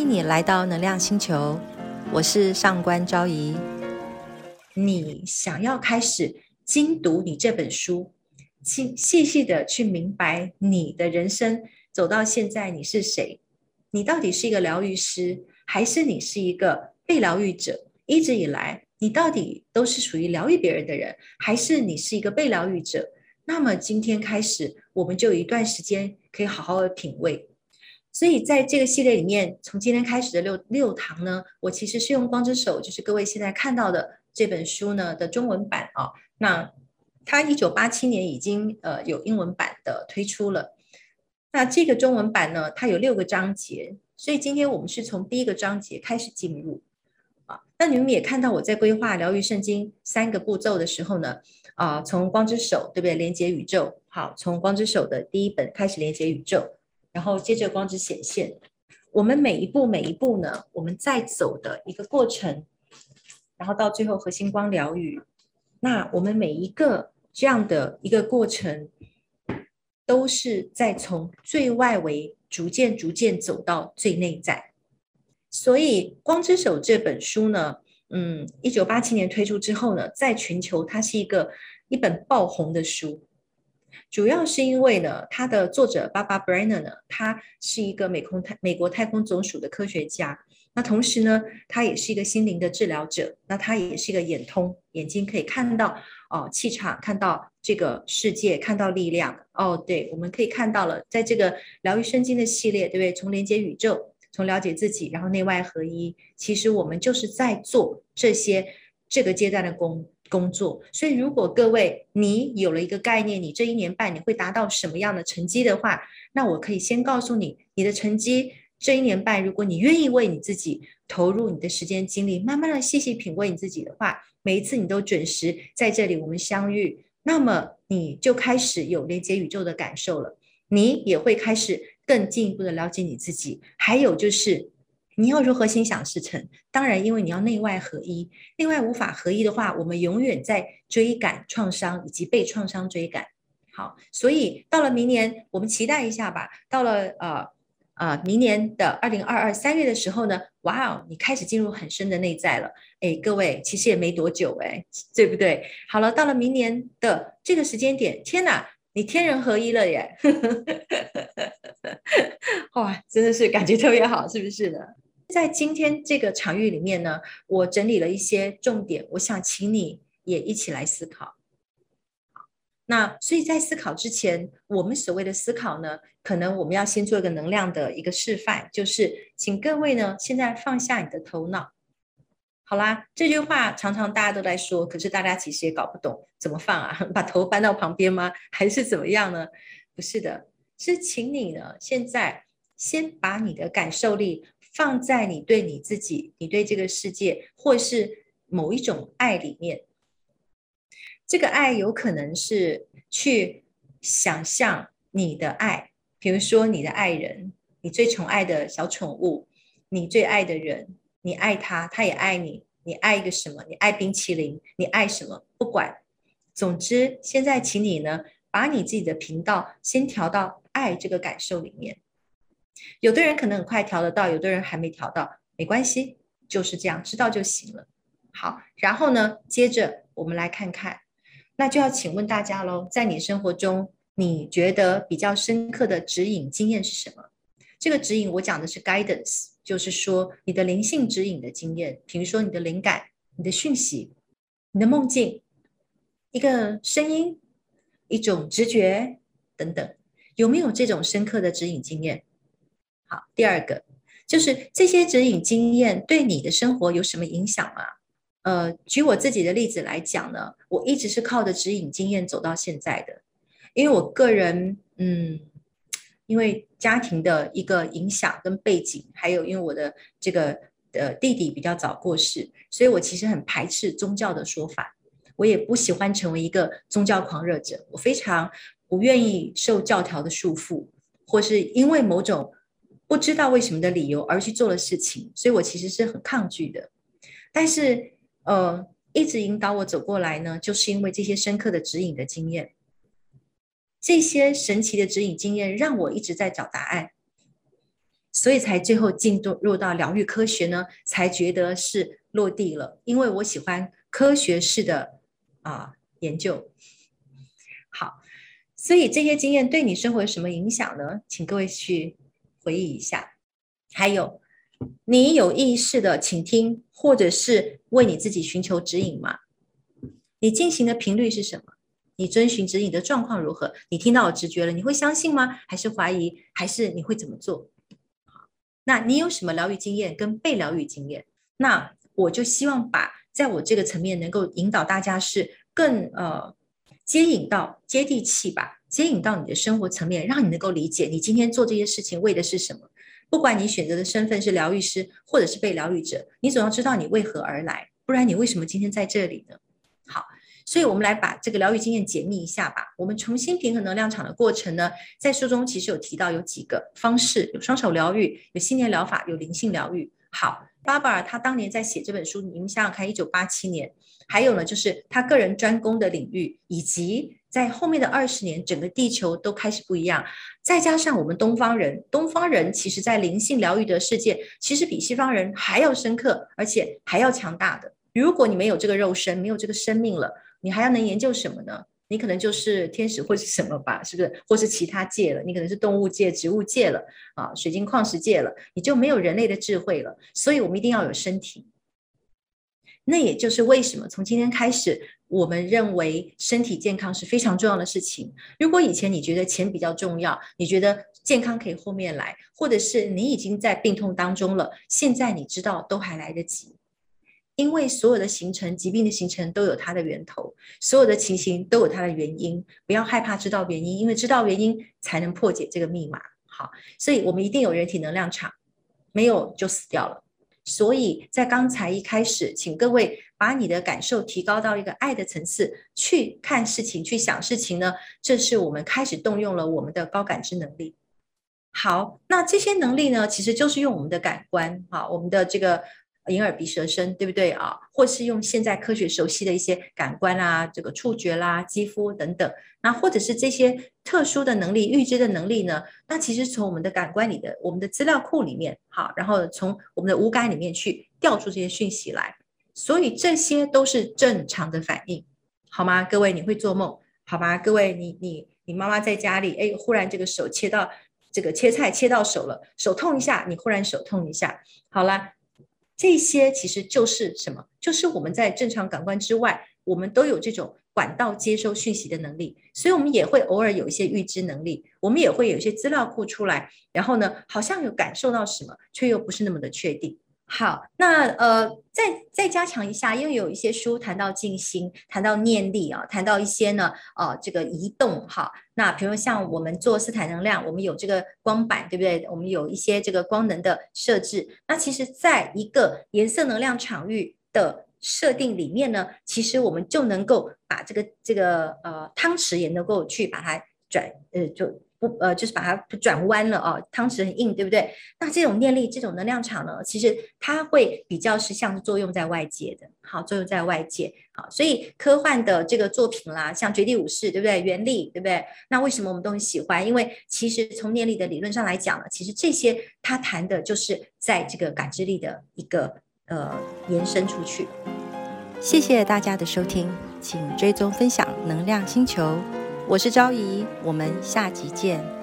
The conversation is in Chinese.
欢迎你来到能量星球，我是上官昭仪。你想要开始精读你这本书，细细细的去明白你的人生走到现在你是谁？你到底是一个疗愈师，还是你是一个被疗愈者？一直以来，你到底都是属于疗愈别人的人，还是你是一个被疗愈者？那么今天开始，我们就有一段时间可以好好的品味。所以在这个系列里面，从今天开始的六六堂呢，我其实是用光之手，就是各位现在看到的这本书呢的中文版啊。那它一九八七年已经呃有英文版的推出了。那这个中文版呢，它有六个章节，所以今天我们是从第一个章节开始进入啊。那你们也看到我在规划疗愈圣经三个步骤的时候呢，啊，从光之手对不对？连接宇宙，好，从光之手的第一本开始连接宇宙。然后接着光之显现，我们每一步每一步呢，我们在走的一个过程，然后到最后核心光疗愈，那我们每一个这样的一个过程，都是在从最外围逐渐逐渐走到最内在。所以《光之手》这本书呢，嗯，一九八七年推出之后呢，在全球它是一个一本爆红的书。主要是因为呢，它的作者 Barbara Brenner 呢，他是一个美空太美国太空总署的科学家。那同时呢，他也是一个心灵的治疗者。那他也是一个眼通，眼睛可以看到哦，气场，看到这个世界，看到力量。哦，对，我们可以看到了，在这个疗愈圣经的系列，对不对？从连接宇宙，从了解自己，然后内外合一。其实我们就是在做这些这个阶段的工。工作，所以如果各位你有了一个概念，你这一年半你会达到什么样的成绩的话，那我可以先告诉你，你的成绩这一年半，如果你愿意为你自己投入你的时间精力，慢慢的细细品味你自己的话，每一次你都准时在这里我们相遇，那么你就开始有连接宇宙的感受了，你也会开始更进一步的了解你自己，还有就是。你要如何心想事成？当然，因为你要内外合一，内外无法合一的话，我们永远在追赶创伤以及被创伤追赶。好，所以到了明年，我们期待一下吧。到了呃呃明年的二零二二三月的时候呢，哇哦，你开始进入很深的内在了。哎，各位，其实也没多久哎，对不对？好了，到了明年的这个时间点，天哪，你天人合一了耶！哇，真的是感觉特别好，是不是呢？在今天这个场域里面呢，我整理了一些重点，我想请你也一起来思考。那所以在思考之前，我们所谓的思考呢，可能我们要先做一个能量的一个示范，就是请各位呢现在放下你的头脑。好啦，这句话常常大家都在说，可是大家其实也搞不懂怎么放啊，把头搬到旁边吗？还是怎么样呢？不是的，是请你呢现在先把你的感受力。放在你对你自己、你对这个世界，或是某一种爱里面。这个爱有可能是去想象你的爱，比如说你的爱人，你最宠爱的小宠物，你最爱的人，你爱他，他也爱你。你爱一个什么？你爱冰淇淋？你爱什么？不管，总之，现在请你呢，把你自己的频道先调到爱这个感受里面。有的人可能很快调得到，有的人还没调到，没关系，就是这样，知道就行了。好，然后呢，接着我们来看看，那就要请问大家喽，在你生活中，你觉得比较深刻的指引经验是什么？这个指引我讲的是 guidance，就是说你的灵性指引的经验，比如说你的灵感、你的讯息、你的梦境、一个声音、一种直觉等等，有没有这种深刻的指引经验？好，第二个就是这些指引经验对你的生活有什么影响吗？呃，举我自己的例子来讲呢，我一直是靠着指引经验走到现在的，因为我个人，嗯，因为家庭的一个影响跟背景，还有因为我的这个呃弟弟比较早过世，所以我其实很排斥宗教的说法，我也不喜欢成为一个宗教狂热者，我非常不愿意受教条的束缚，或是因为某种。不知道为什么的理由而去做了事情，所以我其实是很抗拒的。但是，呃，一直引导我走过来呢，就是因为这些深刻的指引的经验，这些神奇的指引经验让我一直在找答案。所以才最后进入到疗愈科学呢，才觉得是落地了。因为我喜欢科学式的啊研究。好，所以这些经验对你生活有什么影响呢？请各位去回忆一下。还有，你有意识的倾听，或者是为你自己寻求指引吗？你进行的频率是什么？你遵循指引的状况如何？你听到直觉了，你会相信吗？还是怀疑？还是你会怎么做？那你有什么疗愈经验跟被疗愈经验？那我就希望把在我这个层面能够引导大家是更呃接引到接地气吧，接引到你的生活层面，让你能够理解你今天做这些事情为的是什么。不管你选择的身份是疗愈师或者是被疗愈者，你总要知道你为何而来，不然你为什么今天在这里呢？好。所以，我们来把这个疗愈经验解密一下吧。我们重新平衡能量场的过程呢，在书中其实有提到有几个方式：有双手疗愈，有信念疗法，有灵性疗愈。好，巴巴尔他当年在写这本书，你们想想看，一九八七年，还有呢，就是他个人专攻的领域，以及在后面的二十年，整个地球都开始不一样。再加上我们东方人，东方人其实在灵性疗愈的世界，其实比西方人还要深刻，而且还要强大的。如果你没有这个肉身，没有这个生命了。你还要能研究什么呢？你可能就是天使或是什么吧，是不是？或是其他界了？你可能是动物界、植物界了啊，水晶矿石界了，你就没有人类的智慧了。所以，我们一定要有身体。那也就是为什么从今天开始，我们认为身体健康是非常重要的事情。如果以前你觉得钱比较重要，你觉得健康可以后面来，或者是你已经在病痛当中了，现在你知道都还来得及。因为所有的形成疾病的形成都有它的源头，所有的情形都有它的原因。不要害怕知道原因，因为知道原因才能破解这个密码。好，所以我们一定有人体能量场，没有就死掉了。所以在刚才一开始，请各位把你的感受提高到一个爱的层次去看事情、去想事情呢。这是我们开始动用了我们的高感知能力。好，那这些能力呢，其实就是用我们的感官，哈，我们的这个。眼耳鼻舌身，对不对啊？或是用现在科学熟悉的一些感官啊，这个触觉啦、肌肤等等，那或者是这些特殊的能力、预知的能力呢？那其实从我们的感官里的、我们的资料库里面，好，然后从我们的五感里面去调出这些讯息来，所以这些都是正常的反应，好吗？各位，你会做梦，好吗？各位，你你你妈妈在家里，哎，忽然这个手切到这个切菜切到手了，手痛一下，你忽然手痛一下，好了。这些其实就是什么？就是我们在正常感官之外，我们都有这种管道接收讯息的能力，所以我们也会偶尔有一些预知能力，我们也会有一些资料库出来，然后呢，好像有感受到什么，却又不是那么的确定。好，那呃，再再加强一下，因为有一些书谈到静心，谈到念力啊，谈到一些呢，呃，这个移动哈。那比如像我们做斯坦能量，我们有这个光板，对不对？我们有一些这个光能的设置。那其实，在一个颜色能量场域的设定里面呢，其实我们就能够把这个这个呃汤匙也能够去把它转呃就。不呃，就是把它转弯了哦，汤匙很硬，对不对？那这种念力、这种能量场呢，其实它会比较是像作用在外界的，好，作用在外界，好，所以科幻的这个作品啦，像《绝地武士》，对不对？原力，对不对？那为什么我们都很喜欢？因为其实从念力的理论上来讲呢，其实这些它谈的就是在这个感知力的一个呃延伸出去。谢谢大家的收听，请追踪分享能量星球。我是昭仪，我们下集见。